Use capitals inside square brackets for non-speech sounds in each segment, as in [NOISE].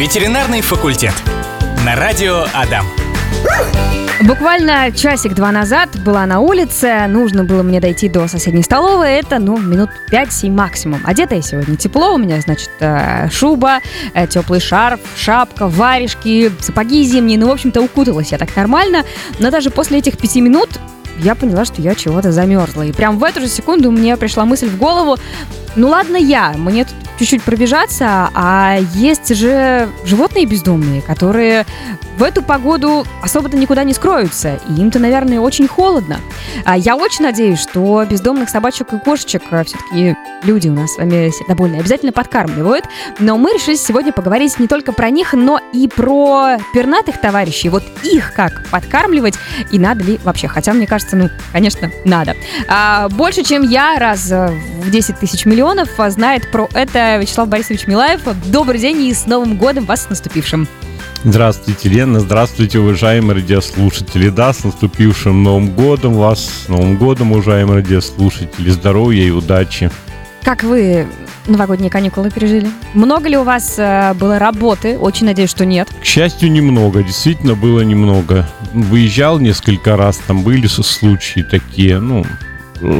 Ветеринарный факультет. На радио Адам. Буквально часик-два назад была на улице, нужно было мне дойти до соседней столовой, это, ну, минут 5-7 максимум. Одета я сегодня тепло, у меня, значит, э, шуба, э, теплый шарф, шапка, варежки, сапоги зимние, ну, в общем-то, укуталась я так нормально, но даже после этих пяти минут я поняла, что я чего-то замерзла. И прям в эту же секунду мне пришла мысль в голову, ну ладно я, мне тут чуть-чуть пробежаться, а есть же животные бездомные, которые в эту погоду особо-то никуда не скроются, и им-то, наверное, очень холодно. А я очень надеюсь, что бездомных собачек и кошечек а, все-таки люди у нас с вами довольно обязательно подкармливают, но мы решили сегодня поговорить не только про них, но и про пернатых товарищей, вот их как подкармливать, и надо ли вообще, хотя мне кажется, ну, конечно, надо. А, больше, чем я, раз в 10 тысяч миллионов знает про это Вячеслав Борисович Милаев. Добрый день и с Новым годом вас с наступившим. Здравствуйте, Лена. Здравствуйте, уважаемые радиослушатели. Да, с наступившим Новым годом вас. С Новым годом, уважаемые радиослушатели. Здоровья и удачи. Как вы новогодние каникулы пережили? Много ли у вас э, было работы? Очень надеюсь, что нет. К счастью, немного. Действительно, было немного. Выезжал несколько раз, там были случаи такие, ну,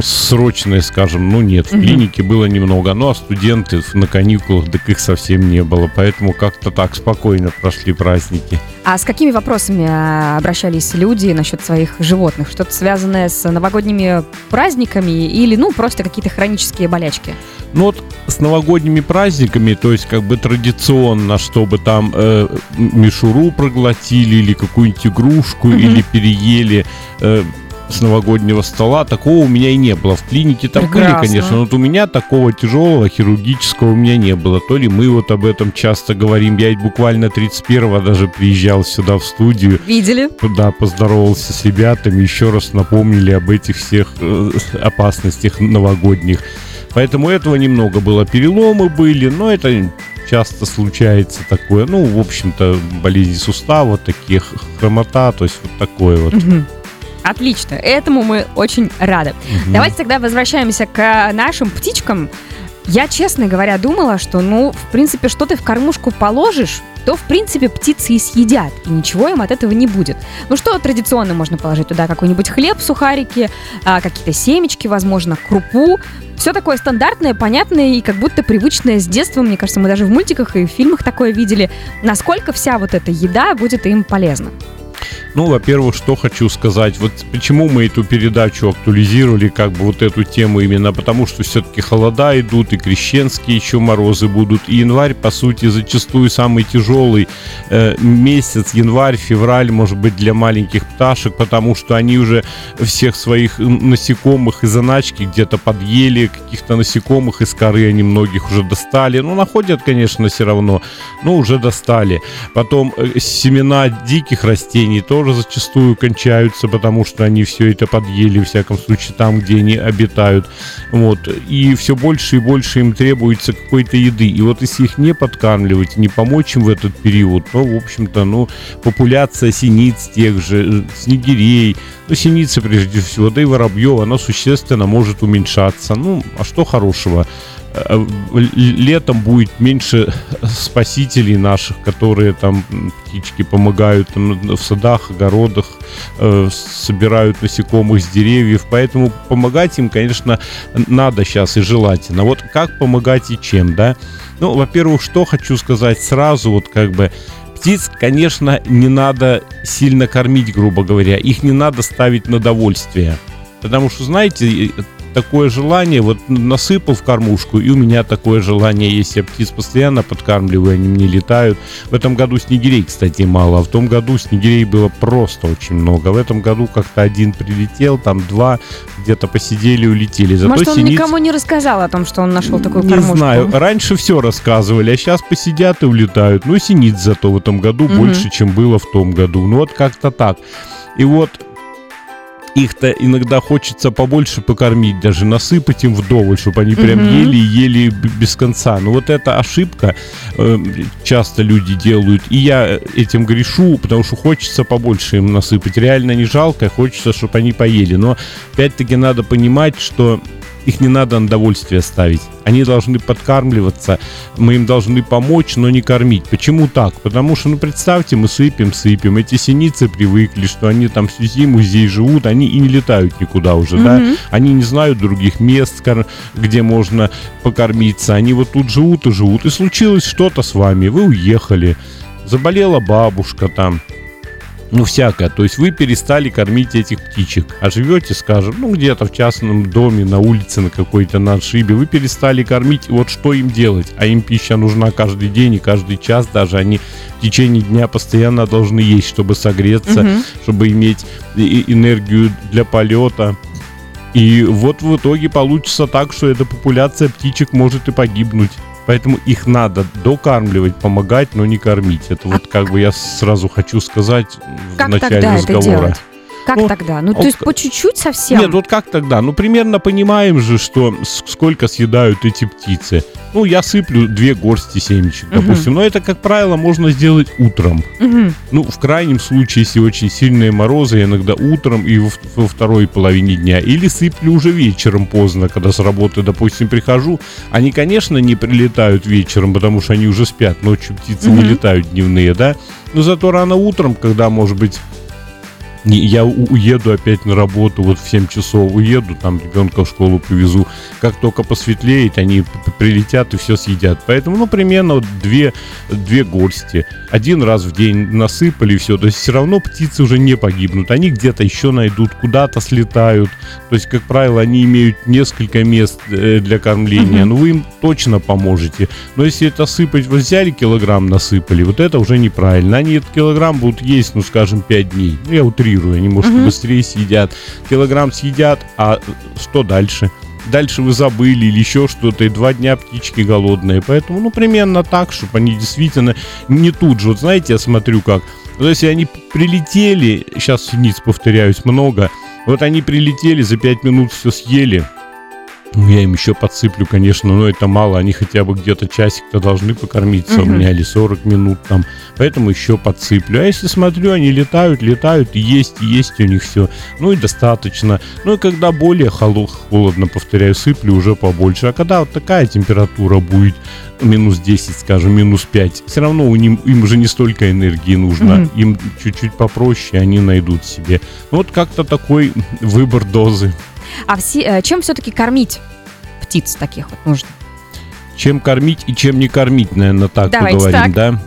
срочные, скажем, ну нет, в клинике было немного, ну а студенты на каникулах, так их совсем не было, поэтому как-то так спокойно прошли праздники. А с какими вопросами а, обращались люди насчет своих животных? Что-то связанное с новогодними праздниками или, ну, просто какие-то хронические болячки? Ну вот с новогодними праздниками, то есть как бы традиционно, чтобы там э, мишуру проглотили или какую-нибудь игрушку, mm-hmm. или переели э, с новогоднего стола. Такого у меня и не было. В клинике там Прекрасно. были, конечно, но вот у меня такого тяжелого хирургического у меня не было. То ли мы вот об этом часто говорим. Я буквально 31-го даже приезжал сюда в студию. Видели? Да, поздоровался с ребятами, еще раз напомнили об этих всех э, опасностях новогодних. Поэтому этого немного было. Переломы были, но это часто случается такое. Ну, в общем-то, болезни сустава, такие хромота, то есть вот такое вот. Угу. Отлично, этому мы очень рады. Угу. Давайте тогда возвращаемся к нашим птичкам. Я, честно говоря, думала, что, ну, в принципе, что ты в кормушку положишь, то, в принципе, птицы и съедят, и ничего им от этого не будет. Ну, что традиционно можно положить туда? Какой-нибудь хлеб, сухарики, а, какие-то семечки, возможно, крупу. Все такое стандартное, понятное и как будто привычное с детства. Мне кажется, мы даже в мультиках и в фильмах такое видели. Насколько вся вот эта еда будет им полезна? Ну, во-первых, что хочу сказать. Вот почему мы эту передачу актуализировали, как бы вот эту тему именно, потому что все-таки холода идут, и крещенские еще морозы будут. И январь, по сути, зачастую самый тяжелый э, месяц, январь, февраль, может быть, для маленьких пташек, потому что они уже всех своих насекомых и заначки где-то подъели, каких-то насекомых из коры они многих уже достали. Ну, находят, конечно, все равно, но уже достали. Потом э, семена диких растений тоже тоже зачастую кончаются, потому что они все это подъели, в всяком случае, там, где они обитают. Вот. И все больше и больше им требуется какой-то еды. И вот если их не подкармливать, не помочь им в этот период, ну, в общем-то, ну, популяция синиц тех же, э, снегирей, ну, синицы прежде всего, да и воробьев, она существенно может уменьшаться. Ну, а что хорошего? Э, летом будет меньше спасителей наших, которые там птички помогают там, в садах, огородах, э, собирают насекомых с деревьев, поэтому помогать им, конечно, надо сейчас и желательно. Вот как помогать и чем, да? Ну, во-первых, что хочу сказать сразу, вот как бы птиц, конечно, не надо сильно кормить, грубо говоря, их не надо ставить на довольствие. Потому что, знаете, такое желание, вот насыпал в кормушку, и у меня такое желание есть. Я птиц постоянно подкармливаю, они мне летают. В этом году снегирей, кстати, мало, а в том году снегирей было просто очень много. В этом году как-то один прилетел, там два где-то посидели, улетели. Зато Может, он синиц... никому не рассказал о том, что он нашел такую кормушку? Не знаю. Раньше все рассказывали, а сейчас посидят и улетают. Ну, синиц зато в этом году угу. больше, чем было в том году. Ну, вот как-то так. И вот их-то иногда хочется побольше покормить, даже насыпать им вдоволь, чтобы они прям mm-hmm. ели и ели без конца. Но вот эта ошибка э, часто люди делают, и я этим грешу, потому что хочется побольше им насыпать. Реально не жалко, хочется, чтобы они поели. Но опять-таки надо понимать, что их не надо на довольствие ставить. Они должны подкармливаться, мы им должны помочь, но не кормить. Почему так? Потому что, ну, представьте, мы сыпем, сыпем. Эти синицы привыкли, что они там всю зиму здесь живут, они и не летают никуда уже, mm-hmm. да? Они не знают других мест, где можно покормиться. Они вот тут живут и живут. И случилось что-то с вами, вы уехали, заболела бабушка там, ну, всякое. То есть вы перестали кормить этих птичек, а живете, скажем, ну, где-то в частном доме, на улице, на какой-то на отшибе, вы перестали кормить, вот что им делать? А им пища нужна каждый день и каждый час даже, они в течение дня постоянно должны есть, чтобы согреться, угу. чтобы иметь энергию для полета. И вот в итоге получится так, что эта популяция птичек может и погибнуть. Поэтому их надо докармливать, помогать, но не кормить. Это вот как бы я сразу хочу сказать в начале разговора. Это делать? Как ну, тогда? Ну, то есть по чуть-чуть совсем? Нет, вот как тогда? Ну, примерно понимаем же, что сколько съедают эти птицы. Ну, я сыплю две горсти семечек, угу. допустим. Но это, как правило, можно сделать утром. Угу. Ну, в крайнем случае, если очень сильные морозы, иногда утром и во, во второй половине дня. Или сыплю уже вечером поздно, когда с работы, допустим, прихожу. Они, конечно, не прилетают вечером, потому что они уже спят. Ночью птицы угу. не летают дневные, да? Но зато рано утром, когда, может быть, я уеду опять на работу, вот в 7 часов уеду, там ребенка в школу привезу. Как только посветлеет, они прилетят и все съедят. Поэтому, ну, примерно вот две, две горсти. Один раз в день насыпали все. То есть все равно птицы уже не погибнут. Они где-то еще найдут, куда-то слетают. То есть, как правило, они имеют несколько мест э, для кормления. Но вы им точно поможете. Но если это сыпать, вы взяли килограмм, насыпали, вот это уже неправильно. Они этот килограмм будут есть, ну, скажем, 5 дней. Ну, я утрирую конкурирую. Они, может, угу. быстрее съедят. Килограмм съедят, а что дальше? Дальше вы забыли или еще что-то, и два дня птички голодные. Поэтому, ну, примерно так, чтобы они действительно не тут же. Вот знаете, я смотрю как. Вот если они прилетели, сейчас синиц, повторяюсь, много, вот они прилетели, за пять минут все съели, ну, я им еще подсыплю, конечно, но это мало. Они хотя бы где-то часик-то должны покормиться угу. у меня или 40 минут там. Поэтому еще подсыплю. А если смотрю, они летают, летают, и есть, и есть у них все. Ну и достаточно. Ну и когда более холодно, повторяю, сыплю уже побольше. А когда вот такая температура будет, минус 10, скажем, минус 5, все равно у ним, им уже не столько энергии нужно. Угу. Им чуть-чуть попроще, они найдут себе. Ну, вот как-то такой выбор дозы. А все, э, чем все-таки кормить птиц таких вот нужно? Чем кормить и чем не кормить, наверное, так Давайте поговорим, так. да?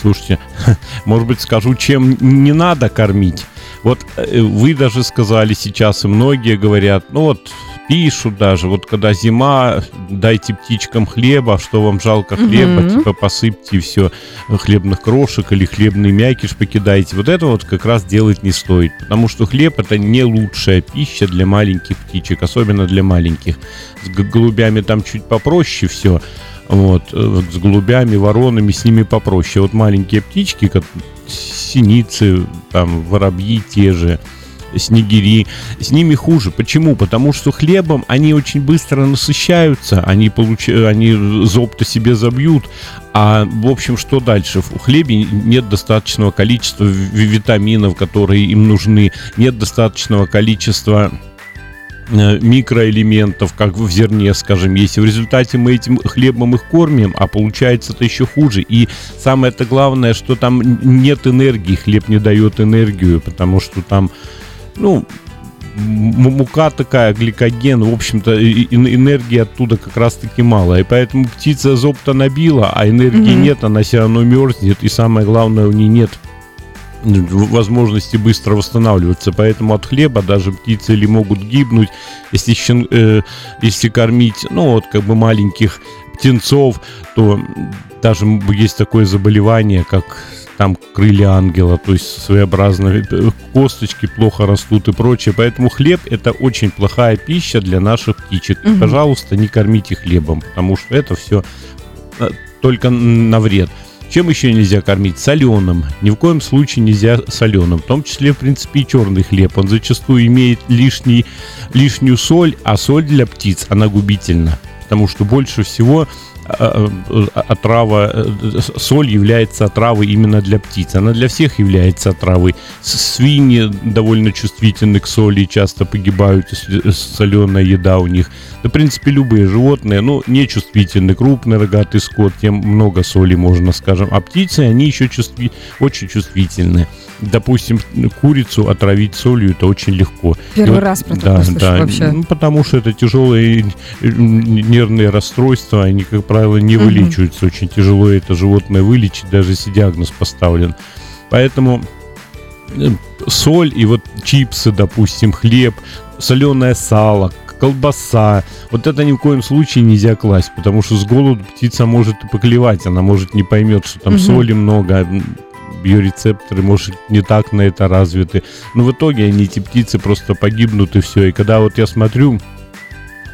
Слушайте, [LAUGHS] может быть, скажу, чем не надо кормить. Вот э, вы даже сказали сейчас, и многие говорят, ну вот пишут даже, вот когда зима, дайте птичкам хлеба, что вам жалко хлеба, угу. типа посыпьте все хлебных крошек или хлебный мякиш покидайте. Вот это вот как раз делать не стоит, потому что хлеб это не лучшая пища для маленьких птичек, особенно для маленьких. С голубями там чуть попроще все, вот, э, с голубями, воронами, с ними попроще. Вот маленькие птички, как синицы, там, воробьи те же, снегири, с ними хуже. Почему? Потому что хлебом они очень быстро насыщаются, они, получ... они зоб-то себе забьют, а, в общем, что дальше? В хлебе нет достаточного количества витаминов, которые им нужны, нет достаточного количества э, микроэлементов, как в зерне, скажем, есть. В результате мы этим хлебом их кормим, а получается это еще хуже. И самое-то главное, что там нет энергии, хлеб не дает энергию, потому что там ну, мука такая, гликоген, в общем-то, энергии оттуда как раз-таки мало. И поэтому птица зоб-то набила, а энергии mm-hmm. нет, она все равно мерзнет, и самое главное, у нее нет возможности быстро восстанавливаться. Поэтому от хлеба даже птицы или могут гибнуть, если, щен, э, если кормить, ну, вот как бы маленьких птенцов, то даже есть такое заболевание, как там крылья ангела, то есть своеобразные э, косточки плохо растут и прочее. Поэтому хлеб это очень плохая пища для наших птичек. Угу. Пожалуйста, не кормите хлебом, потому что это все э, только на вред. Чем еще нельзя кормить? Соленым. Ни в коем случае нельзя соленым. В том числе, в принципе, и черный хлеб. Он зачастую имеет лишний, лишнюю соль, а соль для птиц, она губительна. Потому что больше всего отрава, э, соль является отравой именно для птиц. Она для всех является отравой. Свиньи довольно чувствительны к соли и часто погибают, если соленая еда у них. Да, в принципе, любые животные, ну, не чувствительны. Крупный рогатый скот, тем много соли можно, скажем. А птицы, они еще чувстви... очень чувствительны. Допустим, курицу отравить солью это очень легко. Первый вот, раз про да, слышу да, вообще. Ну, потому что это тяжелые нервные расстройства, они, как правило, не угу. вылечиваются. Очень тяжело это животное вылечить, даже если диагноз поставлен. Поэтому э, соль и вот чипсы, допустим, хлеб, соленое сало, колбаса. Вот это ни в коем случае нельзя класть, потому что с голоду птица может и поклевать, она может не поймет, что там угу. соли много, биорецепторы, может, не так на это развиты. Но в итоге они, эти птицы, просто погибнут и все. И когда вот я смотрю,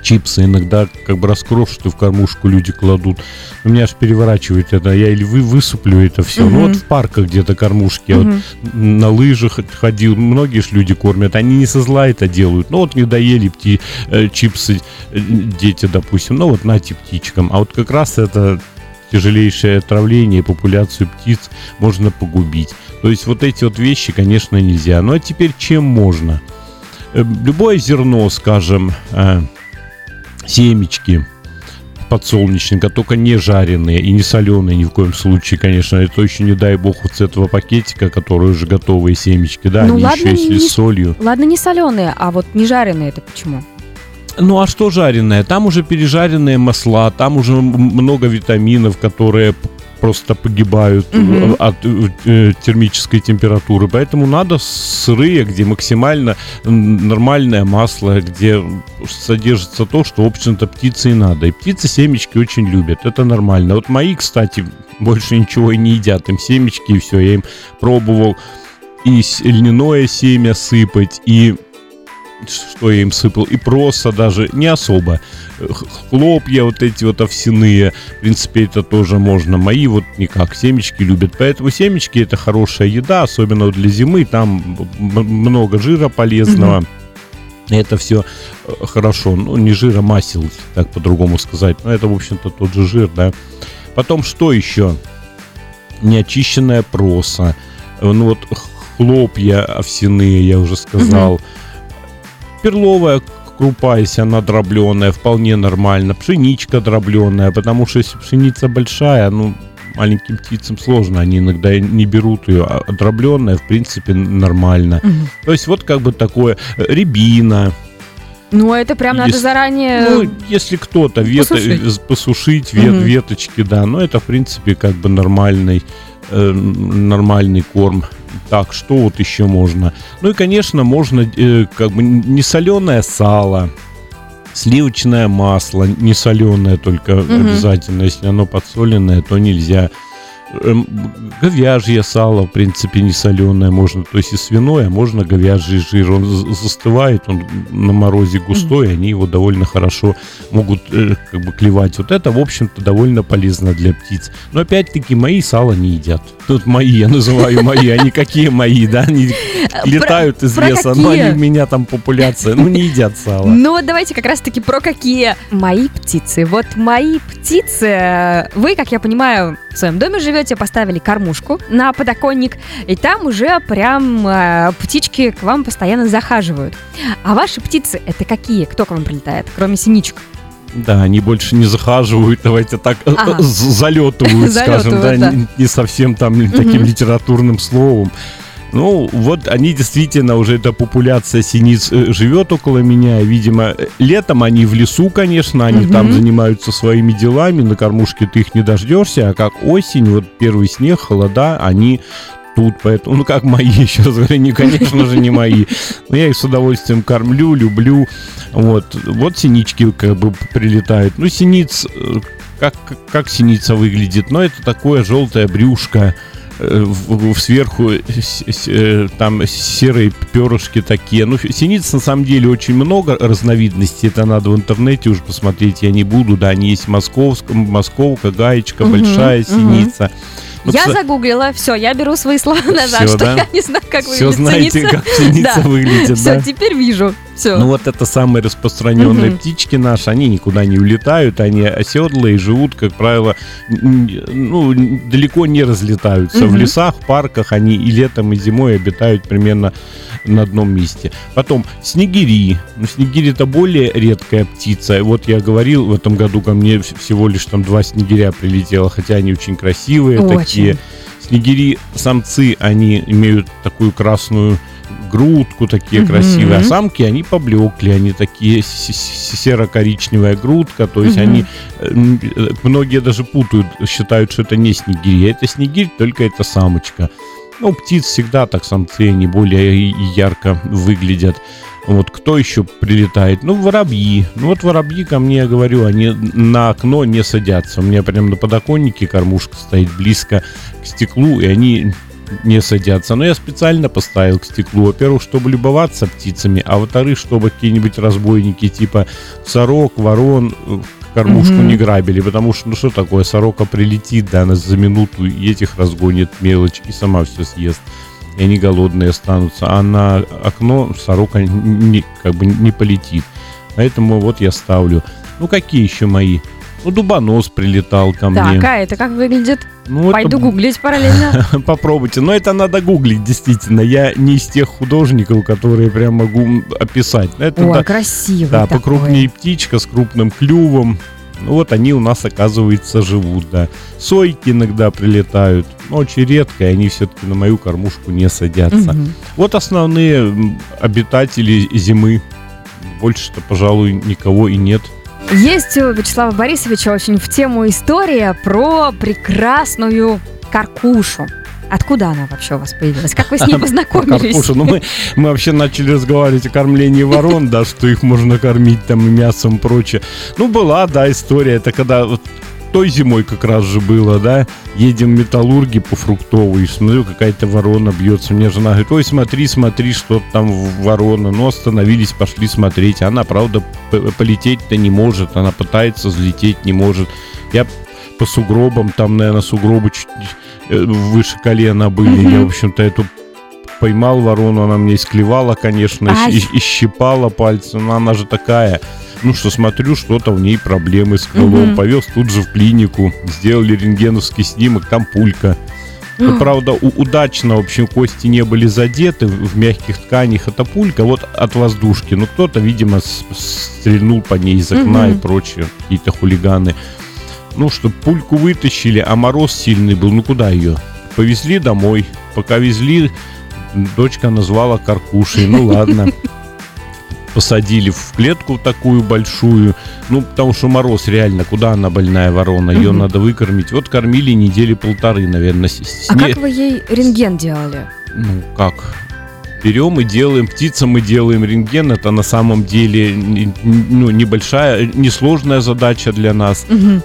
чипсы иногда как бы раскрошат и в кормушку люди кладут. У меня аж переворачивает это. Я или вы высыплю это все. Угу. Ну вот в парках где-то кормушки. Угу. вот на лыжах ходил. Многие ж люди кормят. Они не со зла это делают. Ну вот не доели пти, э, чипсы э, дети, допустим. Ну вот нате птичкам. А вот как раз это тяжелейшее отравление, популяцию птиц можно погубить. То есть вот эти вот вещи, конечно, нельзя. Ну а теперь чем можно? Э, любое зерно, скажем, семечки подсолнечника, только не жареные и не соленые ни в коем случае, конечно. Это еще не дай бог вот с этого пакетика, которые уже готовые семечки, да, ну, они ладно, еще если не, с солью. Ладно, не соленые, а вот не жареные это почему? Ну а что жареное? Там уже пережаренные масла, там уже много витаминов, которые просто погибают угу. от э, термической температуры. Поэтому надо сырые, где максимально нормальное масло, где содержится то, что, в общем-то, птице и надо. И птицы семечки очень любят. Это нормально. Вот мои, кстати, больше ничего и не едят. Им семечки и все. Я им пробовал и льняное семя сыпать, и что я им сыпал, и проса даже не особо. Хлопья вот эти вот овсяные, в принципе, это тоже можно. Мои вот никак, семечки любят. Поэтому семечки это хорошая еда, особенно для зимы, там много жира полезного. Это все э, хорошо. Ну, не жира, масел, так по-другому сказать. Но это, в общем-то, тот же жир, да. Потом, что еще? Неочищенная проса. Ну, вот хлопья овсяные, я уже сказал. Угу Перловая крупа, если она дробленая, вполне нормально. Пшеничка дробленая, потому что если пшеница большая, ну, маленьким птицам сложно, они иногда не берут ее, а дробленная, в принципе, нормально. Угу. То есть вот как бы такое, э, рябина, ну, это прям если, надо заранее... Ну, если кто-то вето, посушить, посушить вет, угу. веточки, да, но это, в принципе, как бы нормальный, э, нормальный корм так, что вот еще можно? Ну и, конечно, можно э, как бы не соленое сало, сливочное масло, не соленое только угу. обязательно. Если оно подсоленное, то нельзя. Эм, говяжье сало, в принципе, не соленое можно, то есть и свиное, а можно говяжий жир. Он застывает, он на морозе густой, mm-hmm. они его довольно хорошо могут э, как бы клевать. Вот это, в общем-то, довольно полезно для птиц. Но опять-таки мои сало не едят. Тут мои, я называю мои, они какие мои, да? Они летают из леса, но они у меня там популяция, ну не едят сало. Ну вот давайте как раз-таки про какие мои птицы. Вот мои птицы, вы, как я понимаю, в своем доме живете, поставили кормушку на подоконник, и там уже прям э, птички к вам постоянно захаживают. А ваши птицы это какие? Кто к вам прилетает, кроме синичек? Да, они больше не захаживают, давайте так, э, ага. залетывают, [LAUGHS] скажем, да, да. Не, не совсем там угу. таким литературным словом. Ну, вот они действительно, уже эта популяция синиц э, живет около меня. Видимо, летом они в лесу, конечно, они угу. там занимаются своими делами, на кормушке ты их не дождешься, а как осень, вот первый снег, холода, они тут, поэтому, ну как мои, [LAUGHS] еще раз говорю, не, конечно же, не мои. Но я их с удовольствием кормлю, люблю. Вот, вот синички как бы прилетают. Ну, синиц, э, как, как синица выглядит? Ну, это такое желтое брюшко, в, в сверху э, там серые перышки такие. Ну, синиц на самом деле очень много разновидностей. Это надо в интернете уже посмотреть. Я не буду, да, они есть московская, московка, гаечка, угу, большая синица. Угу. Вот я с... загуглила, все, я беру свои слова назад, все, что да? я не знаю, как все выглядит знаете, как пшеница да. выглядит, Все, теперь вижу. Все. Ну вот это самые распространенные Мгм. птички наши, они никуда не улетают, они оседлые, живут, как правило, ну, далеко не разлетаются. В Мгм. лесах, парках они и летом, и зимой обитают примерно на одном месте. Потом снегири. Ну, снегирь это более редкая птица. Вот я говорил, в этом году ко мне вс- всего лишь там два снегиря прилетело, хотя они очень красивые Очень. такие. Снегири самцы, они имеют такую красную грудку, такие Мгм. красивые, а самки, они поблекли, они такие серо-коричневая грудка, то есть Мгм. они, э, э, многие даже путают, считают, что это не снегирь, а это снегирь, только это самочка. Ну, птиц всегда так самцы, они более ярко выглядят. Вот кто еще прилетает? Ну, воробьи. Ну, вот воробьи ко мне, я говорю, они на окно не садятся. У меня прям на подоконнике кормушка стоит близко к стеклу, и они не садятся. Но я специально поставил к стеклу. Во-первых, чтобы любоваться птицами, а во-вторых, чтобы какие-нибудь разбойники типа сорок, ворон э, кормушку Мгм. не грабили. Потому что, ну что такое, сорока прилетит, да, она за минуту и этих разгонит мелочь и сама все съест. И они голодные останутся. А на окно сорока не, как бы не полетит. Поэтому вот я ставлю. Ну, какие еще мои? Ну, дубонос прилетал ко мне. Так, а это как выглядит? Ну, это Пойду гуглить параллельно. [LAUGHS] Попробуйте. Но это надо гуглить, действительно. Я не из тех художников, которые прям могу описать. Это Ой, да, красивый да, такой. покрупнее птичка с крупным клювом. Ну, вот они у нас, оказывается, живут, да. Сойки иногда прилетают, но очень редко, и они все-таки на мою кормушку не садятся. Мгм. Вот основные обитатели зимы. Больше-то, пожалуй, никого и нет. Есть у Вячеслава Борисовича очень в тему история про прекрасную каркушу. Откуда она вообще у вас появилась? Как вы с ней [LAUGHS] познакомились? Карпуша. Ну, мы, мы вообще начали разговаривать о кормлении ворон, да, что их можно кормить там и мясом и прочее. Ну, была, да, история. Это когда вот той зимой как раз же было, да, едем металлурги по фруктовой, смотрю, какая-то ворона бьется. Мне жена говорит, ой, смотри, смотри, что там ворона. Ну, остановились, пошли смотреть. Она, правда, полететь-то не может, она пытается взлететь не может. Я по сугробам, там, наверное, сугробы чуть э, выше колена были. Я, в общем-то, эту поймал ворону, она мне исклевала, конечно, и, и щипала пальцы, но она же такая. Ну что, смотрю, что-то в ней проблемы с крылом. Мгм. Повез тут же в клинику, сделали рентгеновский снимок, там пулька. Ну, правда, у- удачно, в общем, кости не были задеты в мягких тканях. Это пулька вот от воздушки. Ну, кто-то, видимо, с- стрельнул по ней из окна Мгм. и прочее. Какие-то хулиганы. Ну, что пульку вытащили, а мороз сильный был. Ну, куда ее? Повезли домой. Пока везли, дочка назвала каркушей. Ну, ладно. [LAUGHS] Посадили в клетку такую большую. Ну, потому что мороз реально, куда она больная ворона? Ее надо выкормить. Вот кормили недели полторы, наверное. с- А как вы ей рентген делали? ну, как? Берем и делаем, птицам мы делаем рентген. Это на самом деле ну, небольшая, несложная задача для нас. Мгм.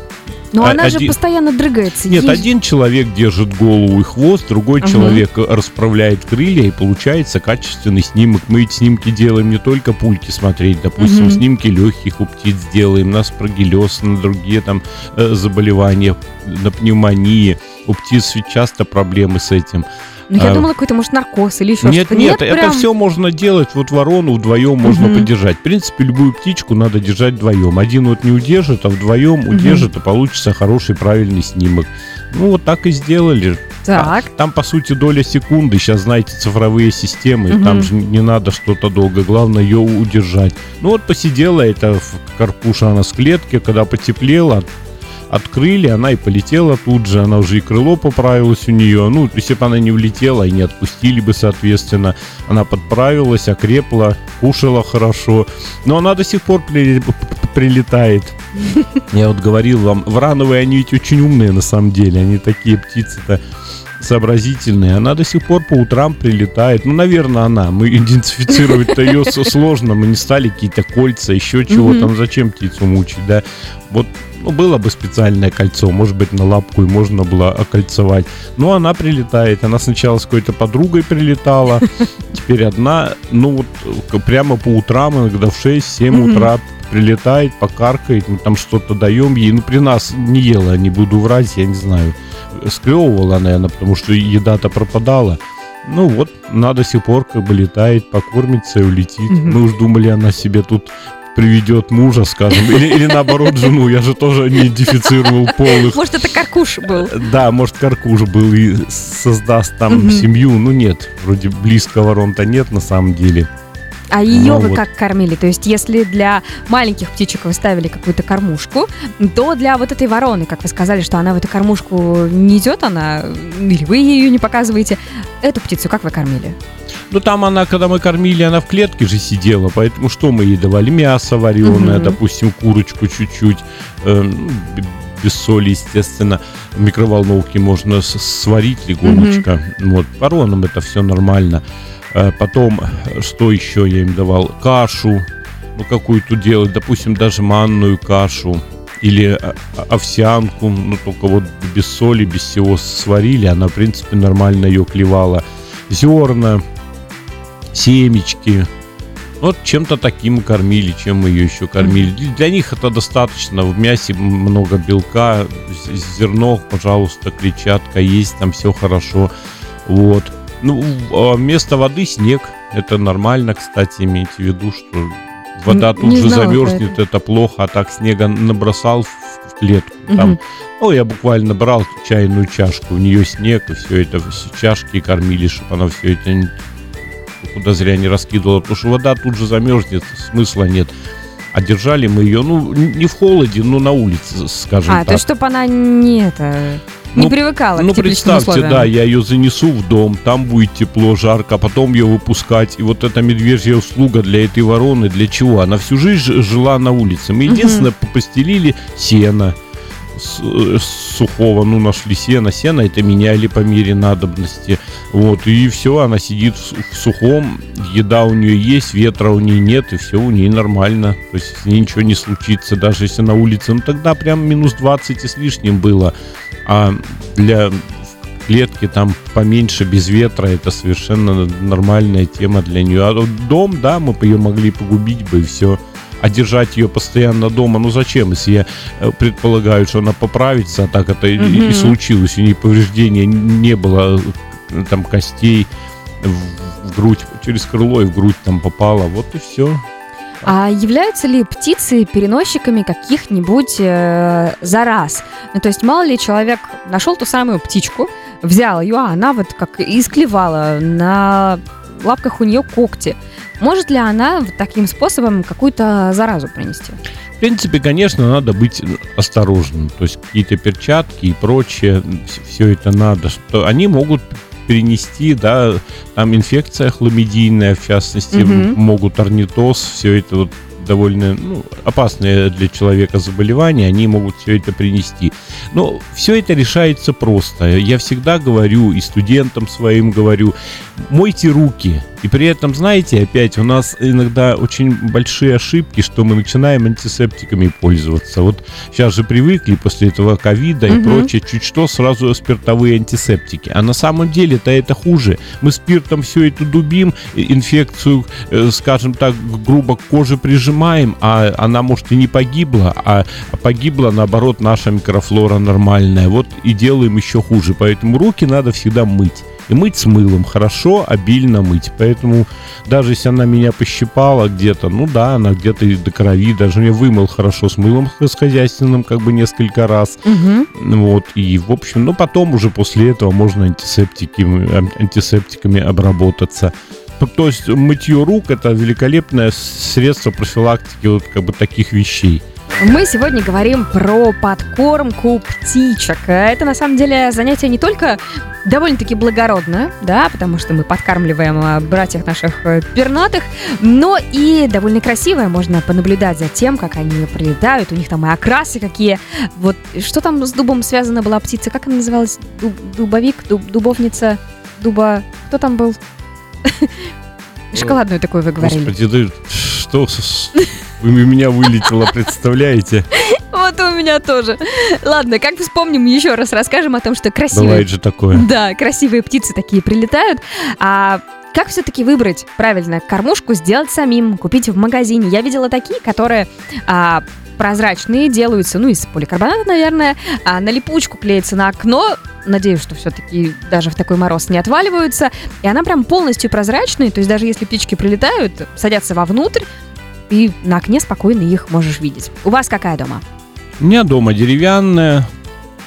Но А- она же один- постоянно дрыгается. Нет, Ей- один человек держит голову и хвост, другой Мгм. человек расправляет крылья, и получается качественный снимок. Мы эти снимки делаем не только пульки смотреть, допустим, Мгм. снимки легких у птиц делаем, на спрагилез, на другие там э, заболевания, на пневмонии. У птиц ведь часто проблемы с этим. Ну, я а- думала, какой-то, может, наркоз или еще Нет, что-то. нет, это прям- все можно делать. Вот ворону вдвоем можно Мгм. подержать. В принципе, любую птичку надо держать вдвоем. Один вот не удержит, а вдвоем Мгм. удержит, и получится хороший правильный снимок. Ну, вот так и сделали. Так. Там, по сути, доля секунды. Сейчас, знаете, цифровые системы. Мгм. Там же не надо что-то долго. Главное ее удержать. Ну, вот посидела эта в- карпуша, она с клетки. Когда потеплела, открыли, она и полетела тут же. Она уже и крыло поправилось у нее. Ну, если бы она не улетела и не отпустили бы, соответственно, она подправилась, окрепла, кушала хорошо. Но она до сих пор при- прилетает. [LAUGHS] Я вот говорил вам, врановые, они ведь очень умные на самом деле. Они такие птицы-то сообразительные. Она до сих пор по утрам прилетает. Ну, наверное, она. Мы идентифицировать-то ее сложно. Мы не стали какие-то кольца, еще чего там. Зачем птицу мучить, да? Вот ну, было бы специальное кольцо, может быть, на лапку и можно было окольцевать. Но она прилетает. Она сначала с какой-то подругой прилетала, [LAUGHS] теперь одна. Ну, вот прямо по утрам, иногда в 6-7 Мгм. утра прилетает, покаркает, мы там что-то даем ей. Ну, при нас не ела, не буду врать, я не знаю. Склевывала, наверное, потому что еда-то пропадала. Ну вот, она до сих пор как бы летает, покормится и улетит. Мгм. Мы уж думали, она себе тут приведет мужа, скажем, или, или наоборот жену. Я же тоже не идентифицировал полых. Может, это каркуш был? Да, может, Каркуш был и создаст там семью. Ну нет, вроде близко ворон-то нет на самом деле. А ее Ну вы вот. как кормили? То есть, если для маленьких птичек вы ставили какую-то кормушку, то для вот этой вороны, как вы сказали, что она в эту кормушку не идет, она или вы ее не показываете, эту птицу как вы кормили? Ну там она, когда мы кормили, она в клетке же сидела, поэтому что мы ей давали? Мясо вареное, Мгм. допустим, курочку чуть-чуть, э, ну, б- без соли, естественно. В микроволновке можно сварить легонечко. Вот, воронам это все нормально. Э, Потом, э, что еще я им давал? Кашу, ну какую-то делать, допустим, даже манную кашу или э, овсянку, ну только вот без соли, без всего сварили, она, в принципе, нормально ее клевала. Зерна, семечки. Вот чем-то таким кормили, чем мы ее еще кормили. Для- них это достаточно. В мясе много белка, зерно, пожалуйста, клетчатка есть, там все хорошо. Вот. Ну, а вместо воды снег. Это нормально, кстати, имейте в виду, что вода Н- тут не же знала замерзнет, это. плохо, а так снега набросал в, в клетку. Там, Мгм. ну, я буквально брал чайную чашку, в нее снег, и все это, все чашки кормили, чтобы она все это не- куда зря не раскидывала, потому что вода тут же замерзнет, смысла нет. А держали мы ее, ну, не в холоде, но на улице, скажем А, так. то есть, чтобы она не это не Ну, привыкала Ну, к тепличным представьте, условиям. да, я ее занесу в дом, там будет тепло, жарко, а потом ее выпускать. И вот эта медвежья услуга для этой вороны, для чего? Она всю жизнь жила на улице. Мы единственное постелили сено э, сухого, ну, нашли сено. Сено это меняли по мере надобности. Вот, и все, она сидит в сухом, еда у нее есть, ветра у нее нет, и все у нее нормально. То есть с ней ничего не случится, даже если на улице. Ну, тогда прям минус 20 и с лишним было. А для клетки там поменьше, без ветра, это совершенно нормальная тема для нее. А дом, да, мы бы ее могли погубить бы и все. А держать ее постоянно дома, ну зачем, если я э, предполагаю, что она поправится, а так это и- и, случилось, у нее повреждения не было э, там костей в, в грудь, через крыло и в грудь там попало, вот и все. А являются ли птицы переносчиками каких-нибудь э, зараз? Ну, то есть, мало ли человек нашел ту самую птичку, взял ее, а она вот как исклевала, на лапках у нее когти. Может ли она вот таким способом какую-то заразу принести? В принципе, конечно, надо быть осторожным. То есть какие-то перчатки и прочее, все это надо. Что они могут перенести, да, там инфекция хламидийная, в частности, м- могут орнитоз, все это вот довольно ну, опасные для человека заболевания, они могут все это принести. Но все это решается просто. Я всегда говорю и студентам своим говорю, мойте руки. И при этом, знаете, опять у нас иногда очень большие ошибки, что мы начинаем антисептиками пользоваться. Вот сейчас же привыкли после этого ковида и Мгм. прочее, чуть что, сразу спиртовые антисептики. А на самом деле-то это хуже. Мы спиртом все это дубим, и- инфекцию, э, скажем так, грубо к коже прижимаем, а она, может, и не погибла, а погибла, наоборот, наша микрофлора нормальная. Вот и делаем еще хуже. Поэтому руки надо всегда мыть. И мыть с мылом. Хорошо, обильно мыть. Поэтому даже если она меня пощипала где-то, ну да, она где-то и до крови, даже я вымыл хорошо с мылом с хозяйственным как бы несколько раз. Угу. Вот, и в общем, ну потом уже после этого можно антисептики, ам- антисептиками обработаться. То есть мытье рук это великолепное средство профилактики вот как бы таких вещей. Мы сегодня говорим про подкормку птичек. Это на самом деле занятие не только довольно-таки благородное, да, потому что мы подкармливаем а, братьев наших э, пернатых, но и довольно красивое. Можно понаблюдать за тем, как они прилетают. У них там и окрасы какие. Вот что там с дубом связана была птица? Как она называлась? Дуб- дубовик, дуб- дубовница, дуба... Кто там был? Шоколадную такую вы говорили. Господи, да что вы у меня вылетело, представляете? Вот у меня тоже. Ладно, как вспомним, еще раз расскажем о том, что красивые... Бывает же такое. Да, красивые птицы такие прилетают. А как все-таки выбрать правильно кормушку, сделать самим, купить в магазине? Я видела такие, которые а, прозрачные, делаются, ну, из поликарбоната, наверное, а на липучку клеится на окно, надеюсь, что все-таки даже в такой мороз не отваливаются, и она прям полностью прозрачная, то есть даже если птички прилетают, садятся вовнутрь, и на окне спокойно их можешь видеть. У вас какая дома? У меня дома деревянная,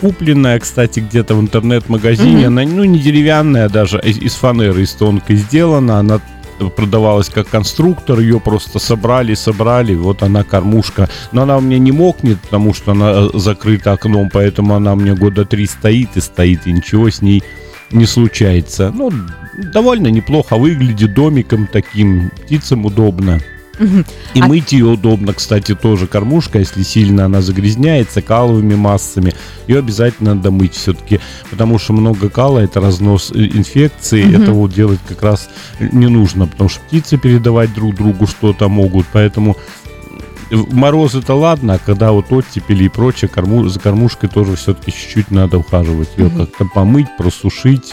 купленная, кстати, где-то в интернет-магазине. Мгм. Она, ну, не деревянная а даже, из, из фанеры, из тонкой сделана. Она продавалась как конструктор, ее просто собрали, собрали, вот она кормушка. Но она у меня не мокнет, потому что она э, закрыта окном, поэтому она у меня года три стоит и стоит, и ничего с ней не случается. Ну, довольно неплохо выглядит домиком таким, птицам удобно. И А- мыть ее удобно, кстати, тоже кормушка, если сильно она загрязняется каловыми массами, ее обязательно надо мыть все-таки, потому что много кала это разнос э, инфекции, Мгм. это вот делать как раз не нужно, потому что птицы передавать друг другу что-то могут, поэтому в мороз это ладно, а когда вот оттепели и прочее, корму, за кормушкой тоже все-таки чуть-чуть надо ухаживать, ее Мгм. как-то помыть, просушить,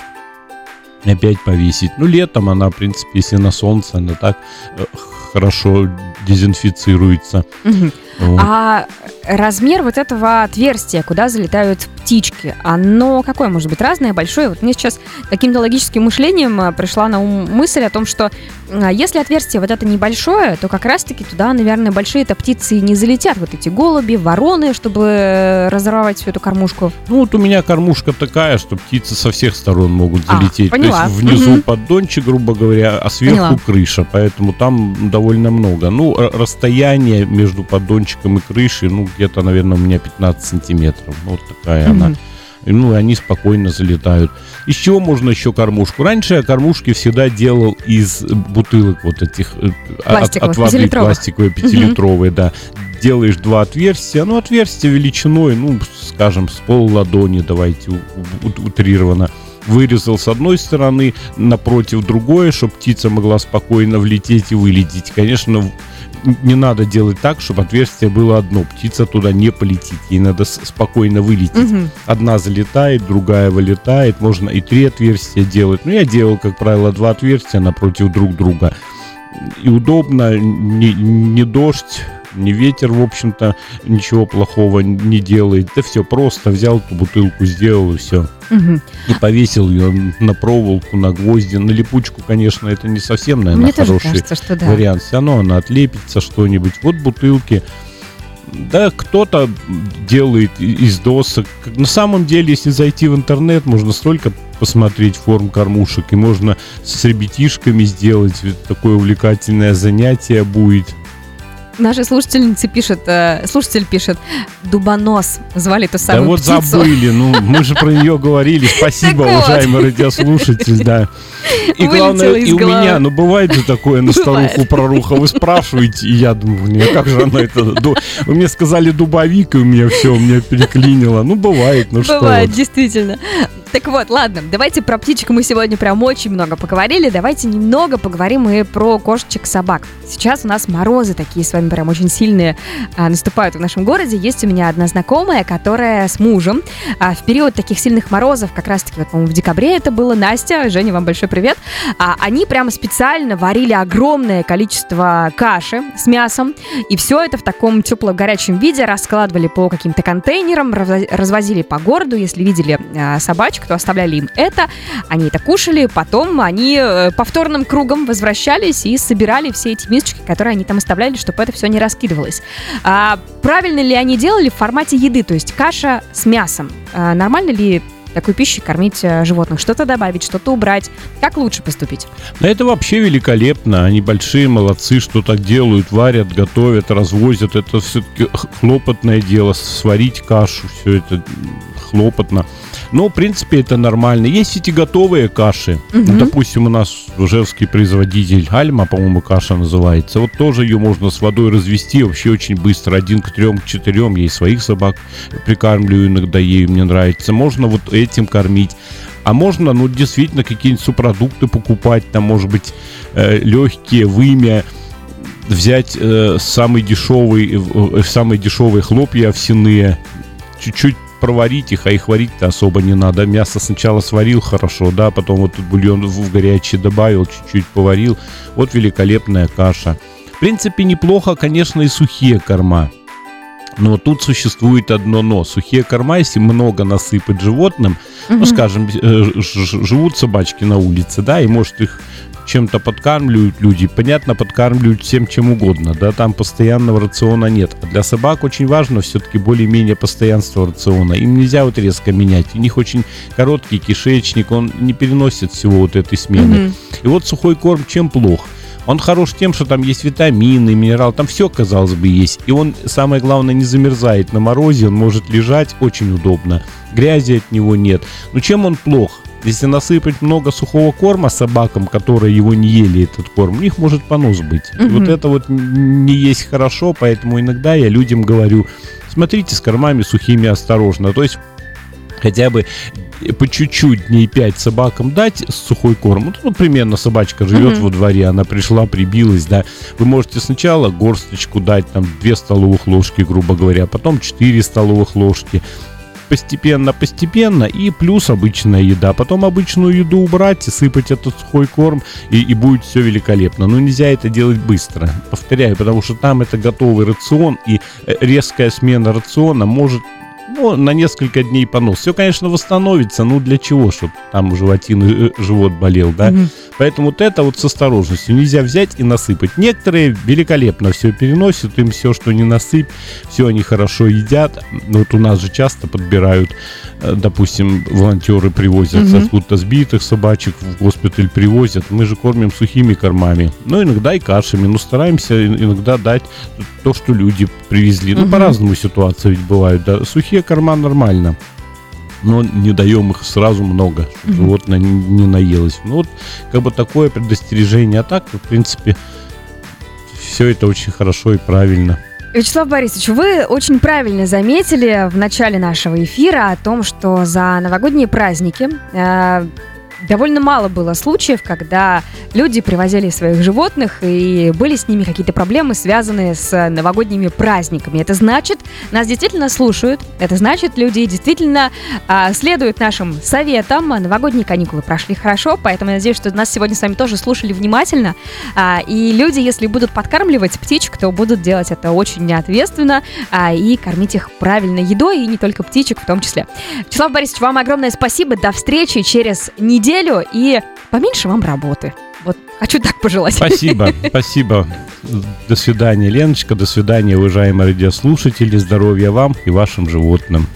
опять повесить. Ну, летом она, в принципе, если на солнце, она так э, хорошо дезинфицируется. Мгм. А размер вот этого отверстия, куда залетают птички, оно какое может быть? Разное, большое? Вот мне сейчас каким-то логическим мышлением а, пришла на ум мысль о том, что а, если отверстие вот это небольшое, то как раз-таки туда, наверное, большие-то птицы не залетят. Вот эти голуби, вороны, чтобы разорвать всю эту кормушку. Ну, вот у меня кормушка такая, что птицы со всех сторон могут А, залететь. поняла. То есть внизу Мгм. поддончик, грубо говоря, а сверху Поняла. крыша. Поэтому там довольно много. Ну, расстояние между поддончиком и крышей, ну, где-то, наверное, у меня 15 сантиметров. Ну, Вот такая она. Мгм. И, Ну, и они спокойно залетают. Из чего можно еще кормушку? Раньше я кормушки всегда делал из бутылок вот этих э, от, от воды пластиковые, пятилитровые, да. Делаешь два отверстия, ну, отверстие величиной, ну, скажем, с пол ладони, давайте утрированно. Вырезал с одной стороны, напротив другое, чтобы птица могла спокойно влететь и вылететь. Конечно, не надо делать так, чтобы отверстие было одно. Птица туда не полетит. Ей надо спокойно вылететь. Мгм. Одна залетает, другая вылетает. Можно и три отверстия делать. Но я делал, как правило, два отверстия напротив друг друга. И удобно, не, не дождь, не ветер, в общем-то, ничего плохого не делает. Да все, просто взял эту бутылку, сделал и все. Мгм. И повесил ее на проволоку, на гвозди. На липучку, конечно, это не совсем, наверное, Мне хороший кажется, что да. вариант. Все равно она отлепится что-нибудь. Вот бутылки. Да, кто-то делает из досок. На самом деле, если зайти в интернет, можно столько посмотреть форм кормушек, и можно с ребятишками сделать. Такое увлекательное занятие будет. Наша слушательница пишет, э, слушатель пишет, дубонос звали ту Да самую вот птицу. забыли, ну мы же про нее говорили. Спасибо, Так вот. уважаемый радиослушатель, да. И Вылетело главное, из и у головы. меня, ну бывает же такое на Бывает. старуху проруха, вы спрашиваете, и я думаю, «Не, а как же она это... ду- Вы мне сказали дубовик, и у меня все, у меня переклинило. Ну бывает, ну что. Бывает, вот. действительно. Так вот, ладно, давайте про птичек мы сегодня прям очень много поговорили. Давайте немного поговорим и про кошечек собак. Сейчас у нас морозы такие с вами прям очень сильные а, наступают в нашем городе. Есть у меня одна знакомая, которая с мужем а, в период таких сильных морозов, как раз-таки, вот, по-моему, в декабре это было, Настя, Женя, вам большой привет, а, они прямо специально варили огромное количество каши с мясом, и все это в таком теплом горячем виде раскладывали по каким-то контейнерам, разво- развозили по городу. Если видели э, собачек, то оставляли им это. Они это кушали. Потом они э, повторным кругом возвращались и собирали все эти мисочки, которые они там оставляли, чтобы это все не раскидывалось. А, правильно ли они делали в формате еды, то есть каша с мясом? А, нормально ли такой пищей кормить э, животных? Что-то добавить, что-то убрать? Как лучше поступить? Да это вообще великолепно. Они большие молодцы, что так делают, варят, готовят, развозят. Это все-таки хлопотное дело. Сварить кашу, все это хлопотно. Но, в принципе, это нормально. Есть эти готовые каши. Ну, допустим, у нас ужевский производитель Альма, по-моему, каша называется. Вот тоже ее можно с водой развести вообще очень быстро. Один к трем, к четырем. Я и своих собак прикармливаю иногда ей, мне нравится. Можно вот этим кормить. А можно, ну, действительно, какие-нибудь субпродукты покупать, там, может быть, легкие, вымя, взять э, самый дешевый, э, самые дешевые хлопья овсяные, чуть-чуть проварить их, а их варить-то особо не надо. Мясо сначала сварил хорошо, да, потом вот бульон в горячий добавил, чуть-чуть поварил. Вот великолепная каша. В принципе, неплохо, конечно, и сухие корма. Но тут существует одно но. Сухие корма, если много насыпать животным, ну, скажем, э, живут собачки на улице, да, и может их чем-то подкармливают люди. Понятно, подкармливают всем чем угодно, да, там постоянного рациона нет. А для собак очень важно все-таки более-менее постоянство рациона. Им нельзя вот резко менять. У них очень короткий кишечник, он не переносит всего вот этой смены. Mm-hmm. И вот сухой корм чем плох? Он хорош тем, что там есть витамины, минерал, там все, казалось бы, есть. И он, самое главное, не замерзает на морозе, он может лежать очень удобно. Грязи от него нет. Но чем он плох? Если насыпать много сухого корма собакам, которые его не ели, этот корм, у них может понос быть. Mm-hmm. вот это вот не есть хорошо, поэтому иногда я людям говорю, смотрите с кормами сухими осторожно. То есть хотя бы по чуть-чуть дней 5 собакам дать сухой корм, ну, примерно собачка живет mm-hmm. во дворе, она пришла, прибилась, да, вы можете сначала горсточку дать, там, 2 столовых ложки, грубо говоря, потом 4 столовых ложки, постепенно-постепенно и плюс обычная еда. Потом обычную еду убрать и сыпать этот сухой корм и, и будет все великолепно. Но нельзя это делать быстро. Повторяю, потому что там это готовый рацион и э, резкая смена рациона может ну, на несколько дней понос. Все, конечно, восстановится, ну для чего, чтобы там животин, э, живот болел, да? Угу. Поэтому вот это вот с осторожностью. Нельзя взять и насыпать. Некоторые великолепно все переносят, им все, что не насыпь, все они хорошо едят. Вот у нас же часто подбирают, э, допустим, волонтеры привозят угу. откуда-то сбитых собачек в госпиталь привозят. Мы же кормим сухими кормами. Ну, иногда и кашами. Но стараемся иногда дать то, что люди привезли. Ну, по-разному ситуации ведь бывают. Да. Сухие корма нормально но не даем их сразу много, чтобы животное не, не наелось. Ну вот как бы такое предостережение. А так, в принципе, все это очень хорошо и правильно. Вячеслав Борисович, вы очень правильно заметили в начале нашего эфира о том, что за новогодние праздники э, довольно мало было случаев, когда люди привозили своих животных и были с ними какие-то проблемы, связанные с новогодними праздниками. Это значит, нас действительно слушают, это значит, люди действительно а, следуют нашим советам. Новогодние каникулы прошли хорошо, поэтому я надеюсь, что нас сегодня с вами тоже слушали внимательно. А, и люди, если будут подкармливать птичек, то будут делать это очень ответственно а, и кормить их правильной едой, и не только птичек в том числе. Вячеслав Борисович, вам огромное спасибо. До встречи через неделю и поменьше вам работы. Вот хочу так пожелать. Спасибо, [LAUGHS] спасибо. До свидания, Леночка. До свидания, уважаемые радиослушатели. Здоровья вам и вашим животным.